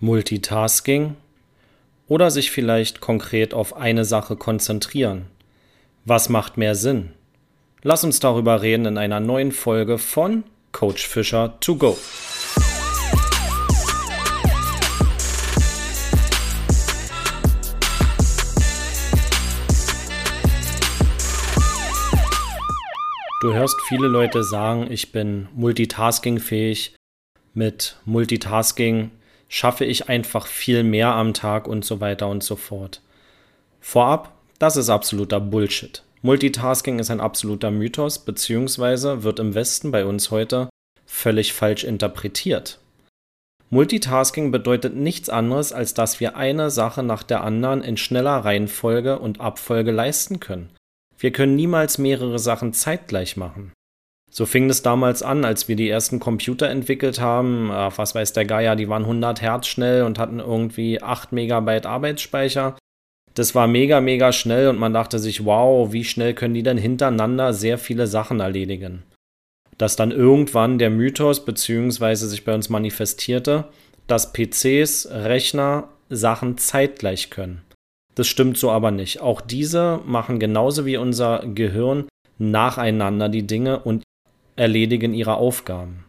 Multitasking oder sich vielleicht konkret auf eine Sache konzentrieren. Was macht mehr Sinn? Lass uns darüber reden in einer neuen Folge von Coach Fischer to go. Du hörst viele Leute sagen, ich bin multitaskingfähig. Mit Multitasking schaffe ich einfach viel mehr am Tag und so weiter und so fort. Vorab, das ist absoluter Bullshit. Multitasking ist ein absoluter Mythos, beziehungsweise wird im Westen bei uns heute völlig falsch interpretiert. Multitasking bedeutet nichts anderes, als dass wir eine Sache nach der anderen in schneller Reihenfolge und Abfolge leisten können. Wir können niemals mehrere Sachen zeitgleich machen. So fing es damals an, als wir die ersten Computer entwickelt haben. Ach, was weiß der Geier, die waren 100 Hertz schnell und hatten irgendwie 8 Megabyte Arbeitsspeicher. Das war mega, mega schnell und man dachte sich, wow, wie schnell können die denn hintereinander sehr viele Sachen erledigen. Dass dann irgendwann der Mythos beziehungsweise sich bei uns manifestierte, dass PCs, Rechner Sachen zeitgleich können. Das stimmt so aber nicht. Auch diese machen genauso wie unser Gehirn nacheinander die Dinge und erledigen ihre Aufgaben.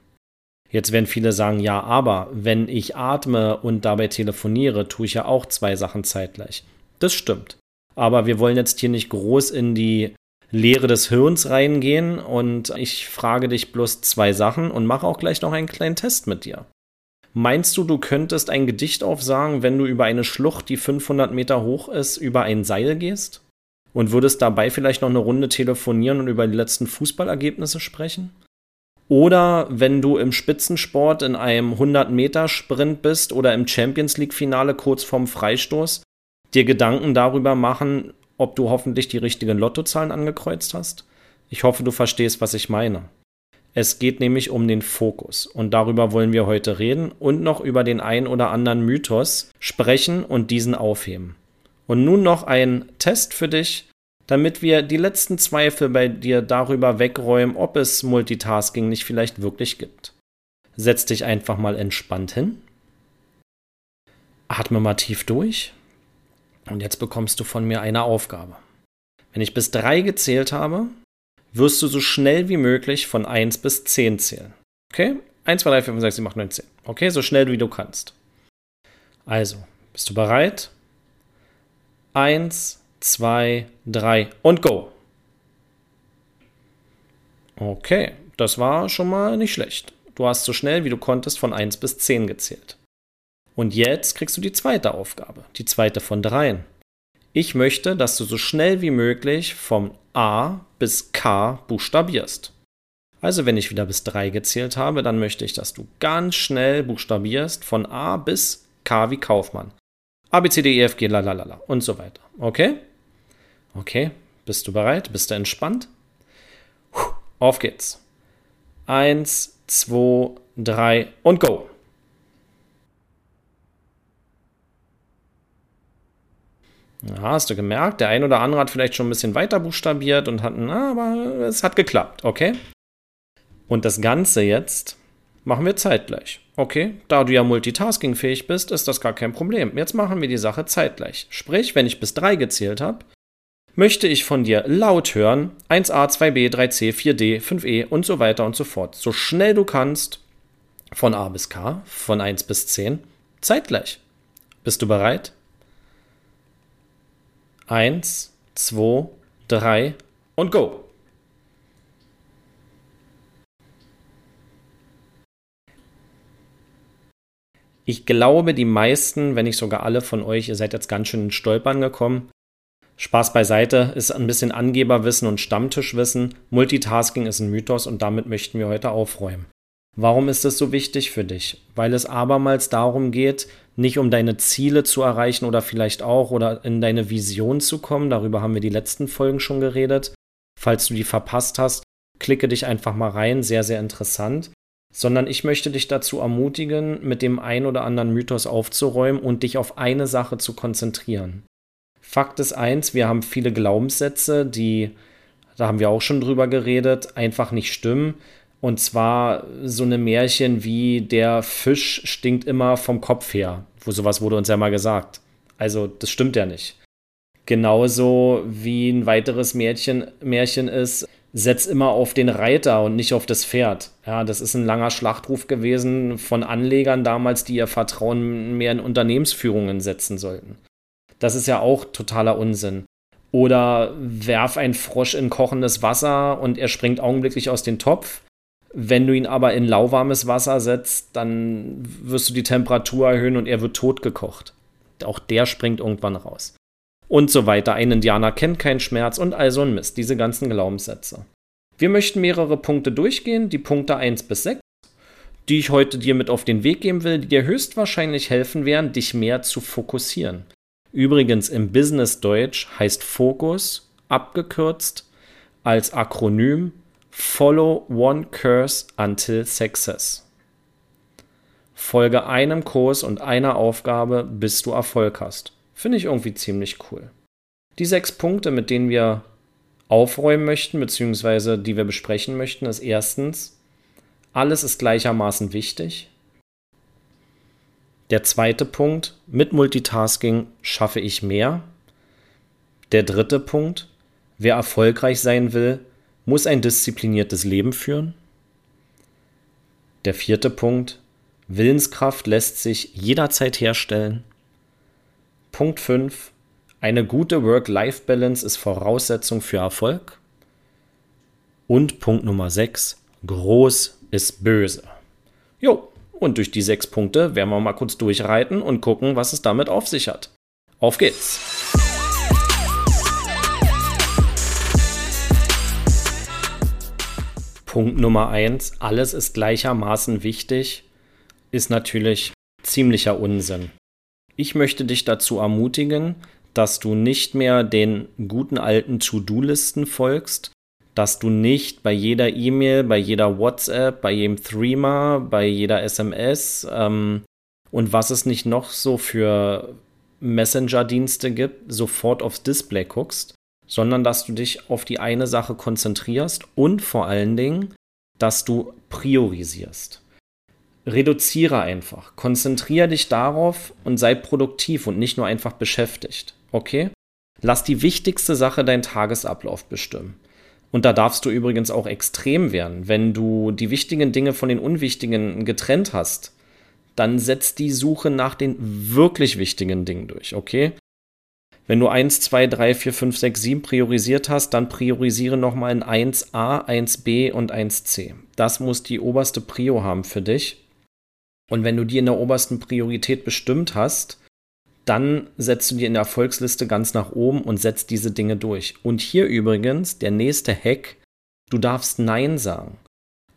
Jetzt werden viele sagen, ja, aber wenn ich atme und dabei telefoniere, tue ich ja auch zwei Sachen zeitgleich. Das stimmt. Aber wir wollen jetzt hier nicht groß in die Lehre des Hirns reingehen und ich frage dich bloß zwei Sachen und mache auch gleich noch einen kleinen Test mit dir. Meinst du, du könntest ein Gedicht aufsagen, wenn du über eine Schlucht, die 500 Meter hoch ist, über ein Seil gehst? Und würdest dabei vielleicht noch eine Runde telefonieren und über die letzten Fußballergebnisse sprechen? Oder wenn du im Spitzensport in einem 100-Meter-Sprint bist oder im Champions League-Finale kurz vorm Freistoß, dir Gedanken darüber machen, ob du hoffentlich die richtigen Lottozahlen angekreuzt hast? Ich hoffe, du verstehst, was ich meine. Es geht nämlich um den Fokus und darüber wollen wir heute reden und noch über den ein oder anderen Mythos sprechen und diesen aufheben. Und nun noch ein Test für dich, damit wir die letzten Zweifel bei dir darüber wegräumen, ob es Multitasking nicht vielleicht wirklich gibt. Setz dich einfach mal entspannt hin. Atme mal tief durch. Und jetzt bekommst du von mir eine Aufgabe. Wenn ich bis drei gezählt habe, wirst du so schnell wie möglich von 1 bis 10 zählen. Okay? 1, 2, 3, 4, 5, 6, 7, 8, 9, 10. Okay? So schnell wie du kannst. Also, bist du bereit? Eins, zwei, drei und go. Okay, das war schon mal nicht schlecht. Du hast so schnell wie du konntest von 1 bis 10 gezählt. Und jetzt kriegst du die zweite Aufgabe, die zweite von dreien. Ich möchte, dass du so schnell wie möglich vom A bis K buchstabierst. Also wenn ich wieder bis 3 gezählt habe, dann möchte ich, dass du ganz schnell buchstabierst von A bis K wie Kaufmann. A, B, C, D, E, F, G, lalalala und so weiter. Okay? Okay, bist du bereit? Bist du entspannt? Auf geht's. Eins, zwei, drei und go. Ja, hast du gemerkt, der ein oder andere hat vielleicht schon ein bisschen weiter buchstabiert und hat, na, aber es hat geklappt, okay? Und das Ganze jetzt machen wir zeitgleich. Okay, da du ja multitaskingfähig bist, ist das gar kein Problem. Jetzt machen wir die Sache zeitgleich. Sprich, wenn ich bis 3 gezählt habe, möchte ich von dir laut hören 1a, 2b, 3c, 4d, 5e und so weiter und so fort. So schnell du kannst, von a bis k, von 1 bis 10, zeitgleich. Bist du bereit? 1, 2, 3 und go! Ich glaube, die meisten, wenn nicht sogar alle von euch, ihr seid jetzt ganz schön in Stolpern gekommen. Spaß beiseite, ist ein bisschen Angeberwissen und Stammtischwissen. Multitasking ist ein Mythos und damit möchten wir heute aufräumen. Warum ist es so wichtig für dich? Weil es abermals darum geht, nicht um deine Ziele zu erreichen oder vielleicht auch oder in deine Vision zu kommen. Darüber haben wir die letzten Folgen schon geredet. Falls du die verpasst hast, klicke dich einfach mal rein. Sehr, sehr interessant sondern ich möchte dich dazu ermutigen, mit dem ein oder anderen Mythos aufzuräumen und dich auf eine Sache zu konzentrieren. Fakt ist eins, wir haben viele Glaubenssätze, die, da haben wir auch schon drüber geredet, einfach nicht stimmen. Und zwar so eine Märchen wie der Fisch stinkt immer vom Kopf her. Wo sowas wurde uns ja mal gesagt. Also, das stimmt ja nicht. Genauso wie ein weiteres Märchen, Märchen ist, setz immer auf den Reiter und nicht auf das Pferd. Ja, das ist ein langer Schlachtruf gewesen von Anlegern damals, die ihr Vertrauen mehr in Unternehmensführungen setzen sollten. Das ist ja auch totaler Unsinn. Oder werf einen Frosch in kochendes Wasser und er springt augenblicklich aus dem Topf. Wenn du ihn aber in lauwarmes Wasser setzt, dann wirst du die Temperatur erhöhen und er wird totgekocht. Auch der springt irgendwann raus. Und so weiter. Ein Indianer kennt keinen Schmerz und all so ein Mist. Diese ganzen Glaubenssätze. Wir möchten mehrere Punkte durchgehen, die Punkte 1 bis 6, die ich heute dir mit auf den Weg geben will, die dir höchstwahrscheinlich helfen werden, dich mehr zu fokussieren. Übrigens im Business-Deutsch heißt Fokus abgekürzt als Akronym Follow One Curse Until Success. Folge einem Kurs und einer Aufgabe, bis du Erfolg hast. Finde ich irgendwie ziemlich cool. Die sechs Punkte, mit denen wir aufräumen möchten, beziehungsweise die wir besprechen möchten, ist erstens, alles ist gleichermaßen wichtig. Der zweite Punkt, mit Multitasking schaffe ich mehr. Der dritte Punkt, wer erfolgreich sein will, muss ein diszipliniertes Leben führen. Der vierte Punkt, Willenskraft lässt sich jederzeit herstellen. Punkt 5, eine gute Work-Life-Balance ist Voraussetzung für Erfolg. Und Punkt Nummer 6, groß ist böse. Jo, und durch die sechs Punkte werden wir mal kurz durchreiten und gucken, was es damit auf sich hat. Auf geht's! Punkt Nummer eins: alles ist gleichermaßen wichtig, ist natürlich ziemlicher Unsinn. Ich möchte dich dazu ermutigen, dass du nicht mehr den guten alten To-Do-Listen folgst, dass du nicht bei jeder E-Mail, bei jeder WhatsApp, bei jedem Threema, bei jeder SMS ähm, und was es nicht noch so für Messenger-Dienste gibt, sofort aufs Display guckst, sondern dass du dich auf die eine Sache konzentrierst und vor allen Dingen, dass du priorisierst. Reduziere einfach, konzentriere dich darauf und sei produktiv und nicht nur einfach beschäftigt. Okay? Lass die wichtigste Sache deinen Tagesablauf bestimmen. Und da darfst du übrigens auch extrem werden. Wenn du die wichtigen Dinge von den unwichtigen getrennt hast, dann setz die Suche nach den wirklich wichtigen Dingen durch, okay? Wenn du 1, 2, 3, 4, 5, 6, 7 priorisiert hast, dann priorisiere nochmal in 1a, 1b und 1c. Das muss die oberste Prio haben für dich. Und wenn du die in der obersten Priorität bestimmt hast, dann setzt du dir in der Erfolgsliste ganz nach oben und setzt diese Dinge durch. Und hier übrigens der nächste Hack, du darfst Nein sagen.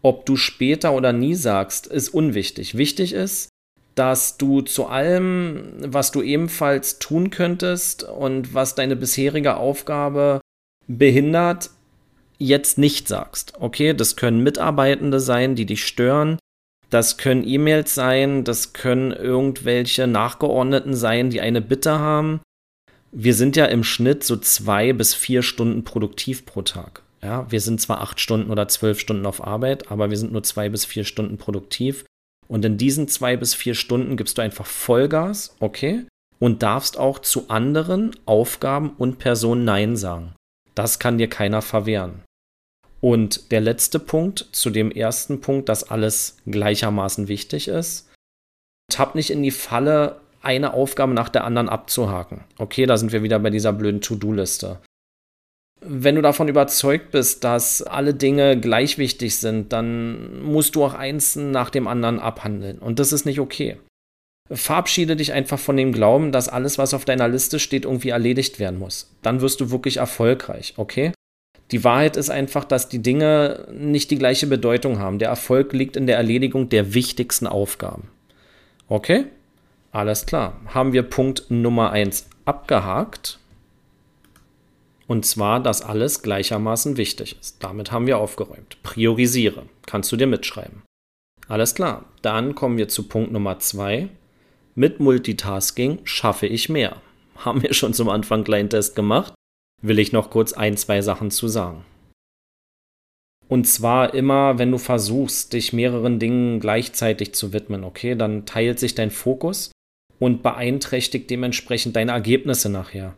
Ob du später oder nie sagst, ist unwichtig. Wichtig ist, dass du zu allem, was du ebenfalls tun könntest und was deine bisherige Aufgabe behindert, jetzt nicht sagst. Okay, das können Mitarbeitende sein, die dich stören. Das können E-Mails sein, das können irgendwelche Nachgeordneten sein, die eine Bitte haben. Wir sind ja im Schnitt so zwei bis vier Stunden produktiv pro Tag. Ja, wir sind zwar acht Stunden oder zwölf Stunden auf Arbeit, aber wir sind nur zwei bis vier Stunden produktiv. Und in diesen zwei bis vier Stunden gibst du einfach Vollgas, okay? Und darfst auch zu anderen Aufgaben und Personen Nein sagen. Das kann dir keiner verwehren. Und der letzte Punkt zu dem ersten Punkt, dass alles gleichermaßen wichtig ist. Tapp nicht in die Falle, eine Aufgabe nach der anderen abzuhaken. Okay, da sind wir wieder bei dieser blöden To-Do-Liste. Wenn du davon überzeugt bist, dass alle Dinge gleich wichtig sind, dann musst du auch eins nach dem anderen abhandeln. Und das ist nicht okay. Verabschiede dich einfach von dem Glauben, dass alles, was auf deiner Liste steht, irgendwie erledigt werden muss. Dann wirst du wirklich erfolgreich, okay? Die Wahrheit ist einfach, dass die Dinge nicht die gleiche Bedeutung haben. Der Erfolg liegt in der Erledigung der wichtigsten Aufgaben. Okay? Alles klar. Haben wir Punkt Nummer 1 abgehakt. Und zwar, dass alles gleichermaßen wichtig ist. Damit haben wir aufgeräumt. Priorisiere. Kannst du dir mitschreiben. Alles klar. Dann kommen wir zu Punkt Nummer 2. Mit Multitasking schaffe ich mehr. Haben wir schon zum Anfang einen kleinen Test gemacht will ich noch kurz ein, zwei Sachen zu sagen. Und zwar immer, wenn du versuchst, dich mehreren Dingen gleichzeitig zu widmen, okay, dann teilt sich dein Fokus und beeinträchtigt dementsprechend deine Ergebnisse nachher.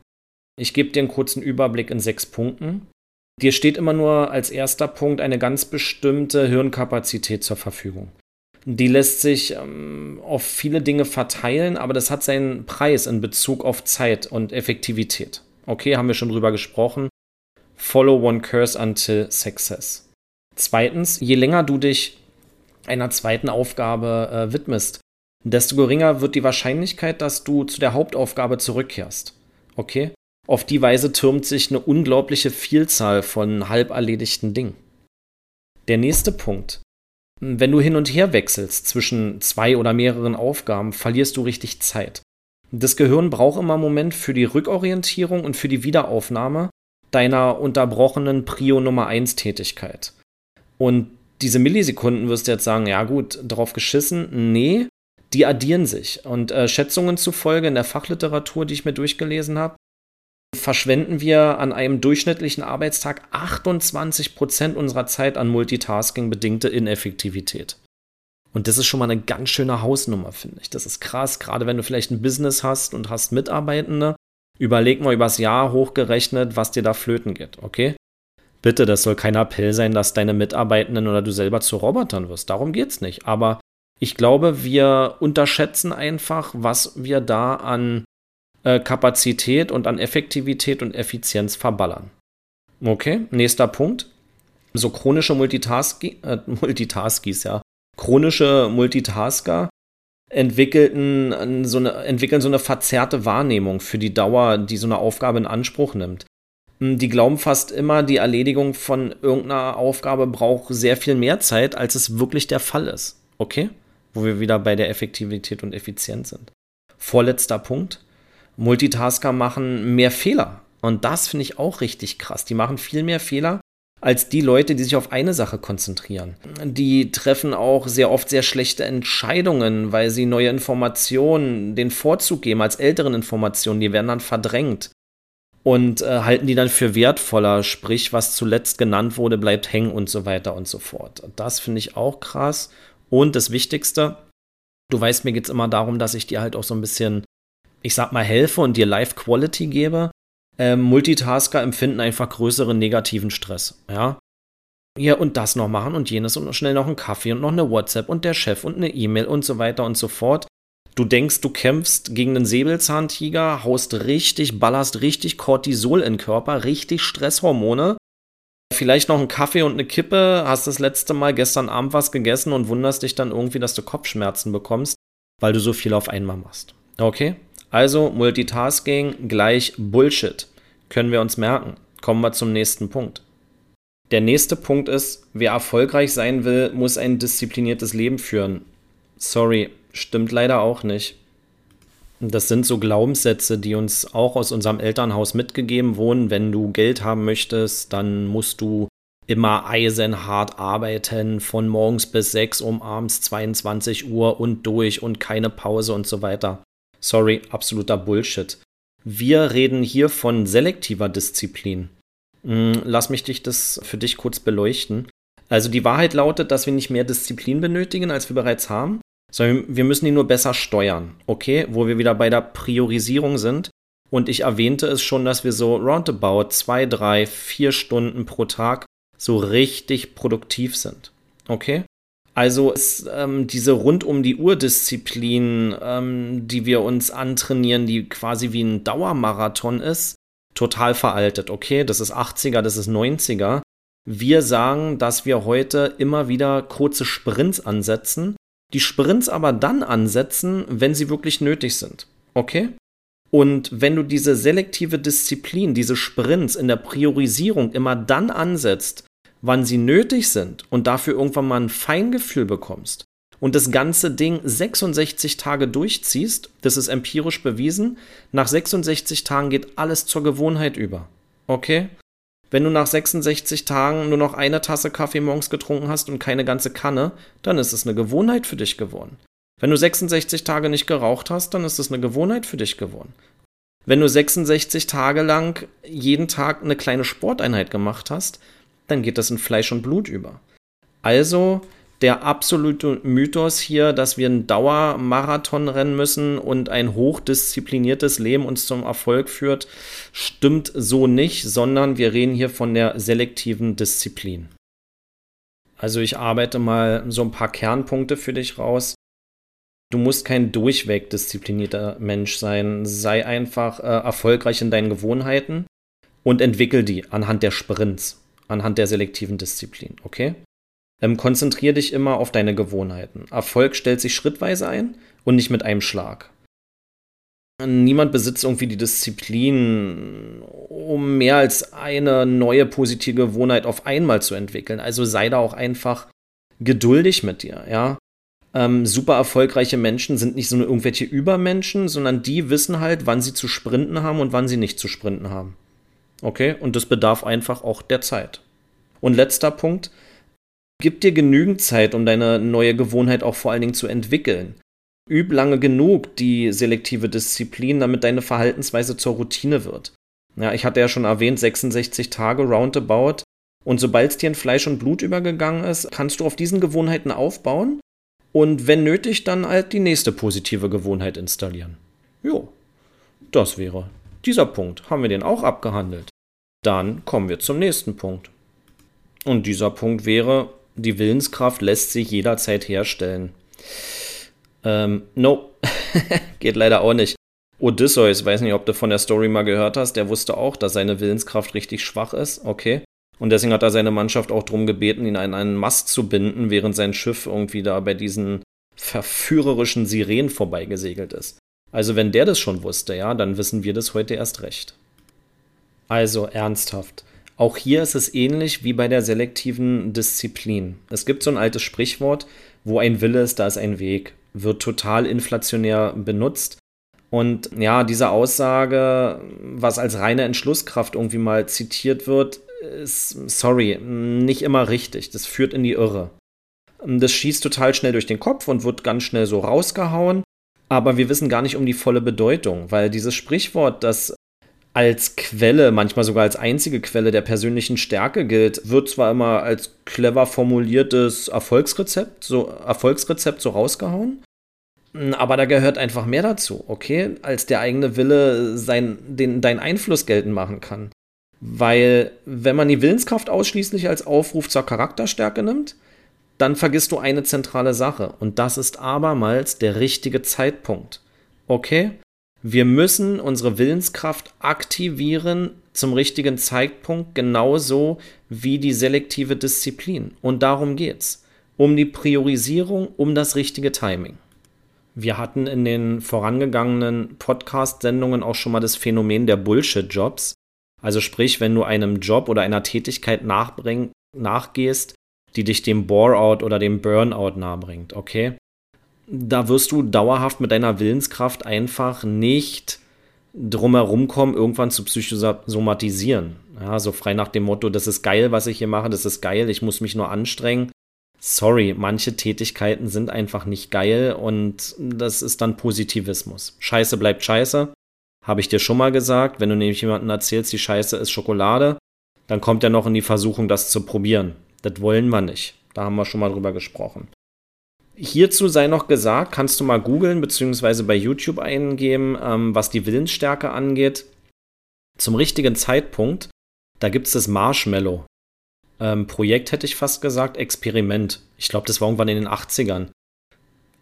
Ich gebe dir einen kurzen Überblick in sechs Punkten. Dir steht immer nur als erster Punkt eine ganz bestimmte Hirnkapazität zur Verfügung. Die lässt sich ähm, auf viele Dinge verteilen, aber das hat seinen Preis in Bezug auf Zeit und Effektivität. Okay, haben wir schon drüber gesprochen. Follow one curse until success. Zweitens, je länger du dich einer zweiten Aufgabe äh, widmest, desto geringer wird die Wahrscheinlichkeit, dass du zu der Hauptaufgabe zurückkehrst. Okay? Auf die Weise türmt sich eine unglaubliche Vielzahl von halb erledigten Dingen. Der nächste Punkt. Wenn du hin und her wechselst zwischen zwei oder mehreren Aufgaben, verlierst du richtig Zeit. Das Gehirn braucht immer einen Moment für die Rückorientierung und für die Wiederaufnahme deiner unterbrochenen Prio Nummer 1 Tätigkeit. Und diese Millisekunden wirst du jetzt sagen, ja gut, drauf geschissen. Nee, die addieren sich. Und äh, Schätzungen zufolge in der Fachliteratur, die ich mir durchgelesen habe, verschwenden wir an einem durchschnittlichen Arbeitstag 28 Prozent unserer Zeit an Multitasking bedingte Ineffektivität. Und das ist schon mal eine ganz schöne Hausnummer, finde ich. Das ist krass, gerade wenn du vielleicht ein Business hast und hast Mitarbeitende. Überleg mal übers Jahr hochgerechnet, was dir da flöten geht, okay? Bitte, das soll kein Appell sein, dass deine Mitarbeitenden oder du selber zu Robotern wirst. Darum geht's nicht. Aber ich glaube, wir unterschätzen einfach, was wir da an äh, Kapazität und an Effektivität und Effizienz verballern. Okay, nächster Punkt. So chronische Multitaski äh, Multitaskis, ja. Chronische Multitasker entwickelten so eine, entwickeln so eine verzerrte Wahrnehmung für die Dauer, die so eine Aufgabe in Anspruch nimmt. Hm, die glauben fast immer, die Erledigung von irgendeiner Aufgabe braucht sehr viel mehr Zeit, als es wirklich der Fall ist. Okay? Wo wir wieder bei der Effektivität und Effizienz sind. Vorletzter Punkt. Multitasker machen mehr Fehler. Und das finde ich auch richtig krass. Die machen viel mehr Fehler als die Leute, die sich auf eine Sache konzentrieren. Die treffen auch sehr oft sehr schlechte Entscheidungen, weil sie neue Informationen den Vorzug geben als älteren Informationen. Die werden dann verdrängt und äh, halten die dann für wertvoller. Sprich, was zuletzt genannt wurde, bleibt hängen und so weiter und so fort. Das finde ich auch krass. Und das Wichtigste, du weißt, mir geht es immer darum, dass ich dir halt auch so ein bisschen ich sag mal, helfe und dir Life Quality gebe, äh, Multitasker empfinden einfach größeren negativen Stress. Ja. Hier und das noch machen und jenes und schnell noch einen Kaffee und noch eine WhatsApp und der Chef und eine E-Mail und so weiter und so fort. Du denkst, du kämpfst gegen einen Säbelzahntiger, haust richtig, ballerst richtig Cortisol in den Körper, richtig Stresshormone. Vielleicht noch einen Kaffee und eine Kippe, hast das letzte Mal gestern Abend was gegessen und wunderst dich dann irgendwie, dass du Kopfschmerzen bekommst, weil du so viel auf einmal machst. Okay? Also Multitasking gleich Bullshit. Können wir uns merken. Kommen wir zum nächsten Punkt. Der nächste Punkt ist, wer erfolgreich sein will, muss ein diszipliniertes Leben führen. Sorry, stimmt leider auch nicht. Das sind so Glaubenssätze, die uns auch aus unserem Elternhaus mitgegeben wurden. Wenn du Geld haben möchtest, dann musst du immer eisenhart arbeiten, von morgens bis 6 um abends 22 Uhr und durch und keine Pause und so weiter. Sorry, absoluter Bullshit. Wir reden hier von selektiver Disziplin. Hm, lass mich dich das für dich kurz beleuchten. Also die Wahrheit lautet, dass wir nicht mehr Disziplin benötigen, als wir bereits haben, sondern wir müssen die nur besser steuern. Okay, wo wir wieder bei der Priorisierung sind. Und ich erwähnte es schon, dass wir so roundabout zwei, drei, vier Stunden pro Tag so richtig produktiv sind. Okay? Also ist ähm, diese rund um die Uhr-Disziplin, ähm, die wir uns antrainieren, die quasi wie ein Dauermarathon ist, total veraltet. Okay, das ist 80er, das ist 90er. Wir sagen, dass wir heute immer wieder kurze Sprints ansetzen, die Sprints aber dann ansetzen, wenn sie wirklich nötig sind. Okay? Und wenn du diese selektive Disziplin, diese Sprints in der Priorisierung immer dann ansetzt, wann sie nötig sind und dafür irgendwann mal ein Feingefühl bekommst und das ganze Ding 66 Tage durchziehst, das ist empirisch bewiesen, nach 66 Tagen geht alles zur Gewohnheit über. Okay? Wenn du nach 66 Tagen nur noch eine Tasse Kaffee morgens getrunken hast und keine ganze Kanne, dann ist es eine Gewohnheit für dich geworden. Wenn du 66 Tage nicht geraucht hast, dann ist es eine Gewohnheit für dich geworden. Wenn du 66 Tage lang jeden Tag eine kleine Sporteinheit gemacht hast, dann geht das in Fleisch und Blut über. Also der absolute Mythos hier, dass wir einen Dauermarathon rennen müssen und ein hochdiszipliniertes Leben uns zum Erfolg führt, stimmt so nicht, sondern wir reden hier von der selektiven Disziplin. Also ich arbeite mal so ein paar Kernpunkte für dich raus. Du musst kein durchweg disziplinierter Mensch sein. Sei einfach äh, erfolgreich in deinen Gewohnheiten und entwickel die anhand der Sprints, anhand der selektiven Disziplin, okay? Ähm, konzentrier dich immer auf deine Gewohnheiten. Erfolg stellt sich schrittweise ein und nicht mit einem Schlag. Niemand besitzt irgendwie die Disziplin, um mehr als eine neue positive Gewohnheit auf einmal zu entwickeln. Also sei da auch einfach geduldig mit dir, ja. Ähm, super erfolgreiche Menschen sind nicht so irgendwelche Übermenschen, sondern die wissen halt, wann sie zu sprinten haben und wann sie nicht zu sprinten haben. Okay? Und das bedarf einfach auch der Zeit. Und letzter Punkt, Gib dir genügend Zeit, um deine neue Gewohnheit auch vor allen Dingen zu entwickeln. Üb lange genug die selektive Disziplin, damit deine Verhaltensweise zur Routine wird. Ja, ich hatte ja schon erwähnt, 66 Tage roundabout. Und sobald es dir in Fleisch und Blut übergegangen ist, kannst du auf diesen Gewohnheiten aufbauen und wenn nötig, dann halt die nächste positive Gewohnheit installieren. Jo, das wäre dieser Punkt. Haben wir den auch abgehandelt? Dann kommen wir zum nächsten Punkt. Und dieser Punkt wäre, die Willenskraft lässt sich jederzeit herstellen. Ähm, no, geht leider auch nicht. Odysseus, weiß nicht, ob du von der Story mal gehört hast, der wusste auch, dass seine Willenskraft richtig schwach ist, okay. Und deswegen hat er seine Mannschaft auch darum gebeten, ihn an einen Mast zu binden, während sein Schiff irgendwie da bei diesen verführerischen Sirenen vorbeigesegelt ist. Also wenn der das schon wusste, ja, dann wissen wir das heute erst recht. Also ernsthaft. Auch hier ist es ähnlich wie bei der selektiven Disziplin. Es gibt so ein altes Sprichwort, wo ein Wille ist, da ist ein Weg. Wird total inflationär benutzt. Und ja, diese Aussage, was als reine Entschlusskraft irgendwie mal zitiert wird, ist, sorry, nicht immer richtig. Das führt in die Irre. Das schießt total schnell durch den Kopf und wird ganz schnell so rausgehauen. Aber wir wissen gar nicht um die volle Bedeutung, weil dieses Sprichwort, das als Quelle, manchmal sogar als einzige Quelle der persönlichen Stärke gilt, wird zwar immer als clever formuliertes Erfolgsrezept, so Erfolgsrezept so rausgehauen, aber da gehört einfach mehr dazu, okay, als der eigene Wille sein, den, deinen Einfluss geltend machen kann. Weil, wenn man die Willenskraft ausschließlich als Aufruf zur Charakterstärke nimmt, dann vergisst du eine zentrale Sache. Und das ist abermals der richtige Zeitpunkt. Okay? Wir müssen unsere Willenskraft aktivieren zum richtigen Zeitpunkt, genauso wie die selektive Disziplin. Und darum geht's. Um die Priorisierung, um das richtige Timing. Wir hatten in den vorangegangenen Podcast-Sendungen auch schon mal das Phänomen der Bullshit-Jobs. Also sprich, wenn du einem Job oder einer Tätigkeit nachgehst, die dich dem Bore-out oder dem Burnout nahebringt, okay? Da wirst du dauerhaft mit deiner Willenskraft einfach nicht drumherum kommen, irgendwann zu psychosomatisieren. Ja, so frei nach dem Motto, das ist geil, was ich hier mache, das ist geil, ich muss mich nur anstrengen. Sorry, manche Tätigkeiten sind einfach nicht geil und das ist dann Positivismus. Scheiße bleibt scheiße, habe ich dir schon mal gesagt. Wenn du nämlich jemandem erzählst, die Scheiße ist Schokolade, dann kommt er noch in die Versuchung, das zu probieren. Das wollen wir nicht. Da haben wir schon mal drüber gesprochen. Hierzu sei noch gesagt, kannst du mal googeln bzw. bei YouTube eingeben, ähm, was die Willensstärke angeht. Zum richtigen Zeitpunkt, da gibt es das Marshmallow. Ähm, Projekt hätte ich fast gesagt, Experiment. Ich glaube, das war irgendwann in den 80ern.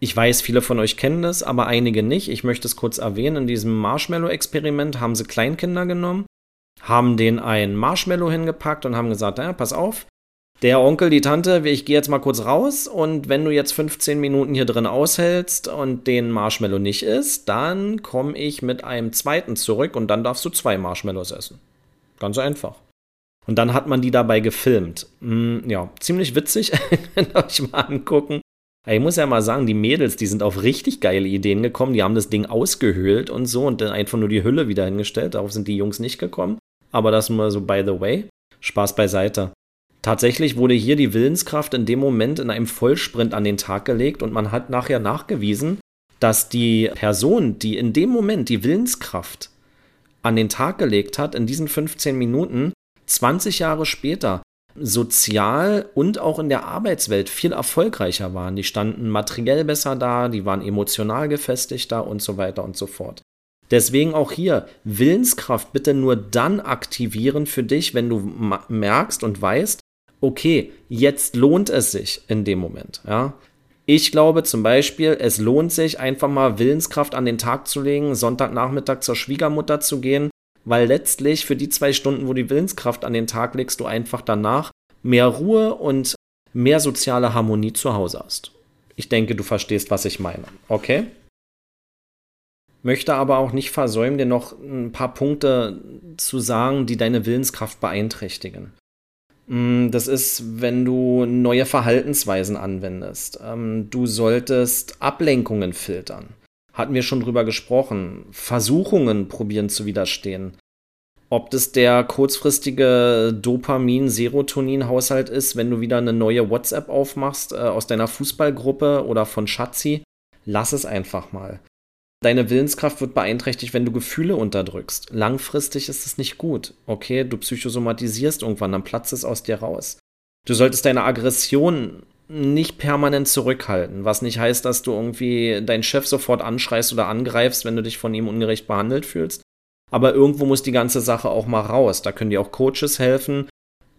Ich weiß, viele von euch kennen das, aber einige nicht. Ich möchte es kurz erwähnen. In diesem Marshmallow-Experiment haben sie Kleinkinder genommen, haben denen ein Marshmallow hingepackt und haben gesagt, naja, pass auf, der Onkel, die Tante, ich gehe jetzt mal kurz raus und wenn du jetzt 15 Minuten hier drin aushältst und den Marshmallow nicht isst, dann komme ich mit einem zweiten zurück und dann darfst du zwei Marshmallows essen. Ganz einfach. Und dann hat man die dabei gefilmt. Hm, ja, ziemlich witzig, wenn euch mal angucken. Ich muss ja mal sagen, die Mädels, die sind auf richtig geile Ideen gekommen. Die haben das Ding ausgehöhlt und so und dann einfach nur die Hülle wieder hingestellt. Darauf sind die Jungs nicht gekommen. Aber das nur so by the way. Spaß beiseite. Tatsächlich wurde hier die Willenskraft in dem Moment in einem Vollsprint an den Tag gelegt und man hat nachher nachgewiesen, dass die Person, die in dem Moment die Willenskraft an den Tag gelegt hat, in diesen 15 Minuten, 20 Jahre später sozial und auch in der Arbeitswelt viel erfolgreicher waren. Die standen materiell besser da, die waren emotional gefestigter und so weiter und so fort. Deswegen auch hier Willenskraft bitte nur dann aktivieren für dich, wenn du merkst und weißt, okay, jetzt lohnt es sich in dem Moment. Ja? Ich glaube zum Beispiel, es lohnt sich einfach mal Willenskraft an den Tag zu legen, Sonntagnachmittag zur Schwiegermutter zu gehen, weil letztlich für die zwei Stunden, wo die Willenskraft an den Tag legst, du einfach danach mehr Ruhe und mehr soziale Harmonie zu Hause hast. Ich denke, du verstehst, was ich meine. Okay? Möchte aber auch nicht versäumen, dir noch ein paar Punkte zu sagen, die deine Willenskraft beeinträchtigen. Mm, das ist, wenn du neue Verhaltensweisen anwendest. Ähm, du solltest Ablenkungen filtern hatten wir schon drüber gesprochen, Versuchungen probieren zu widerstehen. Ob das der kurzfristige Dopamin-Serotonin-Haushalt ist, wenn du wieder eine neue WhatsApp aufmachst äh, aus deiner Fußballgruppe oder von Schatzi, lass es einfach mal. Deine Willenskraft wird beeinträchtigt, wenn du Gefühle unterdrückst. Langfristig ist es nicht gut. Okay, du psychosomatisierst irgendwann, dann platzt es aus dir raus. Du solltest deine Aggression nicht permanent zurückhalten, was nicht heißt, dass du irgendwie deinen Chef sofort anschreist oder angreifst, wenn du dich von ihm ungerecht behandelt fühlst. Aber irgendwo muss die ganze Sache auch mal raus. Da können dir auch Coaches helfen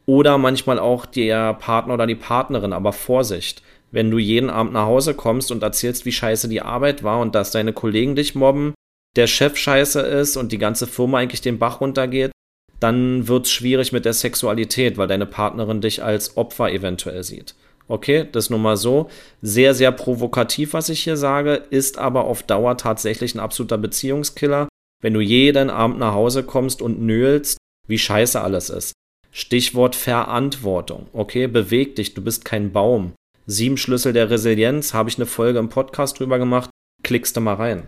oder manchmal auch der Partner oder die Partnerin. Aber Vorsicht, wenn du jeden Abend nach Hause kommst und erzählst, wie scheiße die Arbeit war und dass deine Kollegen dich mobben, der Chef scheiße ist und die ganze Firma eigentlich den Bach runtergeht, dann wird es schwierig mit der Sexualität, weil deine Partnerin dich als Opfer eventuell sieht. Okay, das nur mal so. Sehr, sehr provokativ, was ich hier sage, ist aber auf Dauer tatsächlich ein absoluter Beziehungskiller, wenn du jeden Abend nach Hause kommst und nöhlst, wie scheiße alles ist. Stichwort Verantwortung. Okay, beweg dich, du bist kein Baum. Sieben Schlüssel der Resilienz, habe ich eine Folge im Podcast drüber gemacht, klickst du mal rein.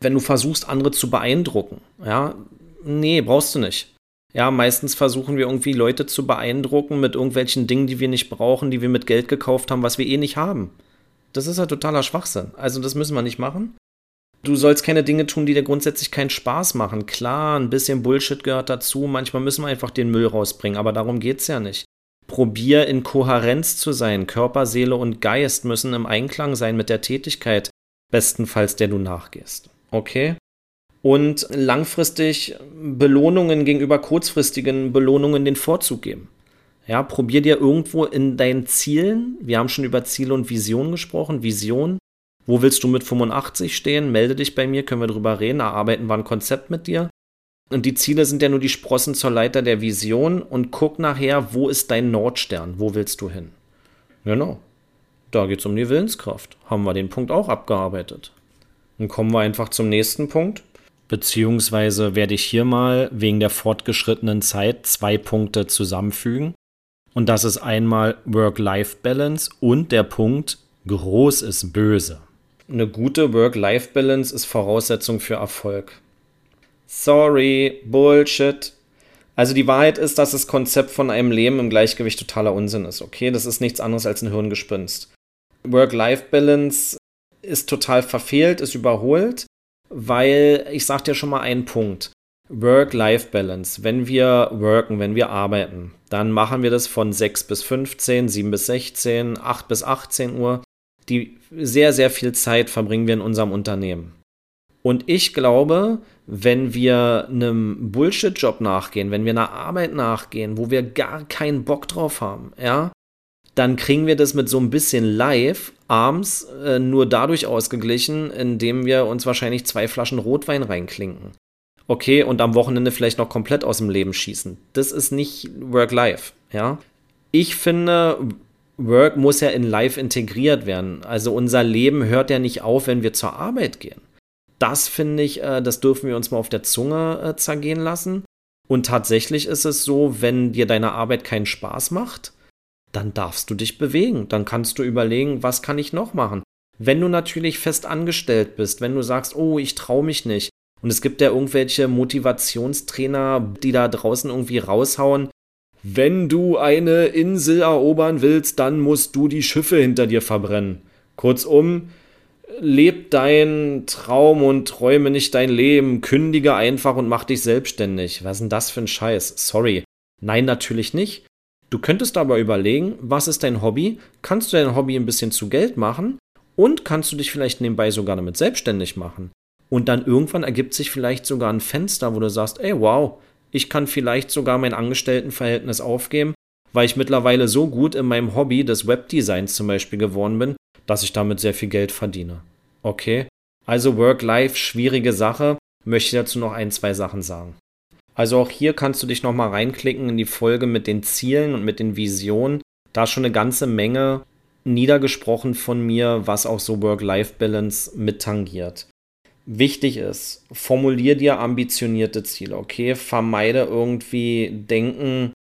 Wenn du versuchst, andere zu beeindrucken, ja, nee, brauchst du nicht. Ja, meistens versuchen wir irgendwie Leute zu beeindrucken mit irgendwelchen Dingen, die wir nicht brauchen, die wir mit Geld gekauft haben, was wir eh nicht haben. Das ist ja totaler Schwachsinn. Also das müssen wir nicht machen. Du sollst keine Dinge tun, die dir grundsätzlich keinen Spaß machen. Klar, ein bisschen Bullshit gehört dazu. Manchmal müssen wir einfach den Müll rausbringen, aber darum geht's ja nicht. Probier in Kohärenz zu sein. Körper, Seele und Geist müssen im Einklang sein mit der Tätigkeit, bestenfalls der du nachgehst. Okay? und langfristig Belohnungen gegenüber kurzfristigen Belohnungen den Vorzug geben. Ja, probier dir irgendwo in deinen Zielen, wir haben schon über Ziele und Vision gesprochen, Vision, wo willst du mit 85 stehen? Melde dich bei mir, können wir drüber reden, erarbeiten wir ein Konzept mit dir. Und die Ziele sind ja nur die Sprossen zur Leiter der Vision und guck nachher, wo ist dein Nordstern, wo willst du hin? Genau. Da geht es um die Willenskraft. Haben wir den Punkt auch abgearbeitet. Dann kommen wir einfach zum nächsten Punkt. Beziehungsweise werde ich hier mal wegen der fortgeschrittenen Zeit zwei Punkte zusammenfügen. Und das ist einmal Work-Life-Balance und der Punkt groß ist böse. Eine gute Work-Life-Balance ist Voraussetzung für Erfolg. Sorry, Bullshit. Also die Wahrheit ist, dass das Konzept von einem Leben im Gleichgewicht totaler Unsinn ist, okay? Das ist nichts anderes als ein Hirngespinst. Work-Life-Balance ist total verfehlt, ist überholt weil ich sage dir schon mal einen Punkt. Work-Life-Balance. Wenn wir worken, wenn wir arbeiten, dann machen wir das von 6 bis 15, 7 bis 16, 8 bis 18 Uhr. Die sehr, sehr viel Zeit verbringen wir in unserem Unternehmen. Und ich glaube, wenn wir einem Bullshit-Job nachgehen, wenn wir einer Arbeit nachgehen, wo wir gar keinen Bock drauf haben, ja, dann kriegen wir das mit so ein bisschen live abends äh, nur dadurch ausgeglichen, indem wir uns wahrscheinlich zwei Flaschen Rotwein reinklinken. Okay, und am Wochenende vielleicht noch komplett aus dem Leben schießen. Das ist nicht Work-Life, ja. Ich finde, Work muss ja in Life integriert werden. Also unser Leben hört ja nicht auf, wenn wir zur Arbeit gehen. Das finde ich, äh, das dürfen wir uns mal auf der Zunge äh, zergehen lassen. Und tatsächlich ist es so, wenn dir deine Arbeit keinen Spaß macht, dann darfst du dich bewegen. Dann kannst du überlegen, was kann ich noch machen. Wenn du natürlich fest angestellt bist, wenn du sagst, oh, ich traue mich nicht, und es gibt ja irgendwelche Motivationstrainer, die da draußen irgendwie raushauen, wenn du eine Insel erobern willst, dann musst du die Schiffe hinter dir verbrennen. Kurzum, leb dein Traum und träume nicht dein Leben, kündige einfach und mach dich selbstständig. Was ist denn das für ein Scheiß? Sorry. Nein, natürlich nicht. Du könntest aber überlegen, was ist dein Hobby? Kannst du dein Hobby ein bisschen zu Geld machen? Und kannst du dich vielleicht nebenbei sogar damit selbstständig machen? Und dann irgendwann ergibt sich vielleicht sogar ein Fenster, wo du sagst, ey, wow, ich kann vielleicht sogar mein Angestelltenverhältnis aufgeben, weil ich mittlerweile so gut in meinem Hobby des Webdesigns zum Beispiel geworden bin, dass ich damit sehr viel Geld verdiene. Okay? Also Work-Life, schwierige Sache. Möchte dazu noch ein, zwei Sachen sagen. Also auch hier kannst du dich nochmal reinklicken in die Folge mit den Zielen und mit den Visionen. Da ist schon eine ganze Menge niedergesprochen von mir, was auch so Work-Life-Balance mittangiert. Wichtig ist, formulier dir ambitionierte Ziele, okay? Vermeide irgendwie Denken,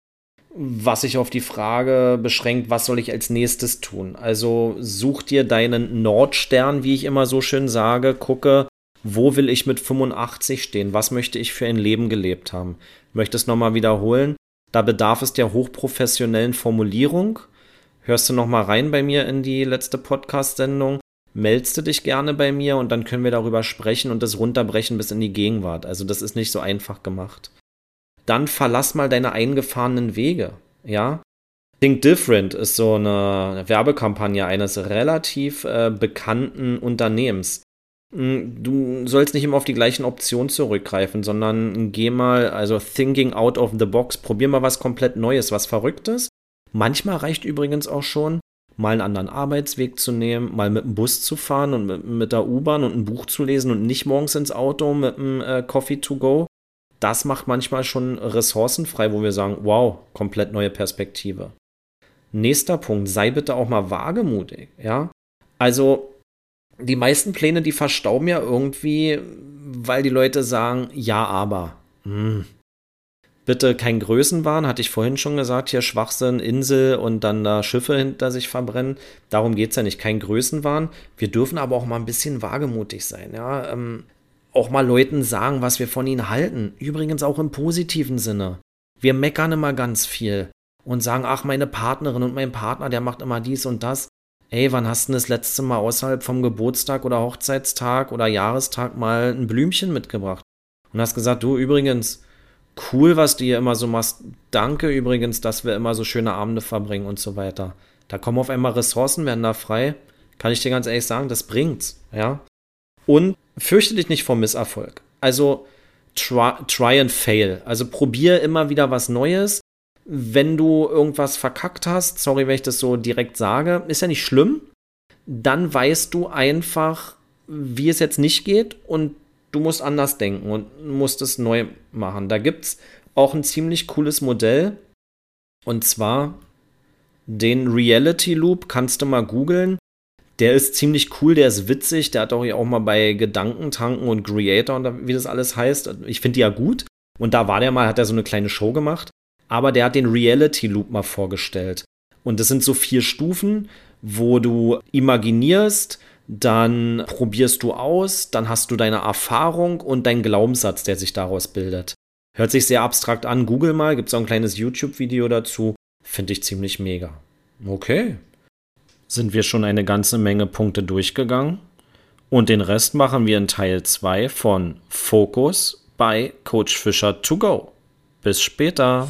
was sich auf die Frage beschränkt, was soll ich als nächstes tun? Also such dir deinen Nordstern, wie ich immer so schön sage, gucke, wo will ich mit 85 stehen? Was möchte ich für ein Leben gelebt haben? Ich möchte es nochmal wiederholen. Da bedarf es der hochprofessionellen Formulierung. Hörst du nochmal rein bei mir in die letzte Podcast-Sendung? Meldest du dich gerne bei mir und dann können wir darüber sprechen und das runterbrechen bis in die Gegenwart. Also das ist nicht so einfach gemacht. Dann verlass mal deine eingefahrenen Wege, ja? Think Different ist so eine Werbekampagne eines relativ äh, bekannten Unternehmens. Hm, du sollst nicht immer auf die gleichen Optionen zurückgreifen, sondern geh mal, also thinking out of the box, probier mal was komplett Neues, was Verrücktes. Manchmal reicht übrigens auch schon, mal einen anderen Arbeitsweg zu nehmen, mal mit dem Bus zu fahren und mit, mit der U-Bahn und ein Buch zu lesen und nicht morgens ins Auto mit dem äh, Coffee to go. Das macht manchmal schon Ressourcen frei, wo wir sagen, wow, komplett neue Perspektive. Nächster Punkt, sei bitte auch mal wagemutig, ja? Also, die meisten Pläne, die verstauben ja irgendwie, weil die Leute sagen, ja, aber. Hm. Bitte kein Größenwahn, hatte ich vorhin schon gesagt, hier Schwachsinn, Insel und dann da Schiffe hinter sich verbrennen. Darum geht es ja nicht, kein Größenwahn. Wir dürfen aber auch mal ein bisschen wagemutig sein, ja. Ähm, auch mal Leuten sagen, was wir von ihnen halten. Übrigens auch im positiven Sinne. Wir meckern immer ganz viel und sagen, ach, meine Partnerin und mein Partner, der macht immer dies und das. Ey, wann hast du das letzte Mal außerhalb vom Geburtstag oder Hochzeitstag oder Jahrestag mal ein Blümchen mitgebracht? Und hast gesagt, du übrigens, cool, was du hier immer so machst. Danke übrigens, dass wir immer so schöne Abende verbringen und so weiter. Da kommen auf einmal Ressourcen, werden da frei. Kann ich dir ganz ehrlich sagen, das bringt's, ja. Und fürchte dich nicht vor Misserfolg. Also try, try and fail. Also probier immer wieder was Neues. Wenn du irgendwas verkackt hast, sorry, wenn ich das so direkt sage, ist ja nicht schlimm. Dann weißt du einfach, wie es jetzt nicht geht und du musst anders denken und musst es neu machen. Da gibt es auch ein ziemlich cooles Modell. Und zwar den Reality Loop, kannst du mal googeln. Der ist ziemlich cool, der ist witzig, der hat auch, auch mal bei Gedankentanken und Creator und wie das alles heißt. Ich finde die ja gut. Und da war der mal, hat er so eine kleine Show gemacht. Aber der hat den Reality Loop mal vorgestellt. Und das sind so vier Stufen, wo du imaginierst, dann probierst du aus, dann hast du deine Erfahrung und deinen Glaubenssatz, der sich daraus bildet. Hört sich sehr abstrakt an. Google mal, gibt es auch ein kleines YouTube-Video dazu. Finde ich ziemlich mega. Okay. Sind wir schon eine ganze Menge Punkte durchgegangen? Und den Rest machen wir in Teil 2 von Focus bei Coach Fischer to go. Bis später.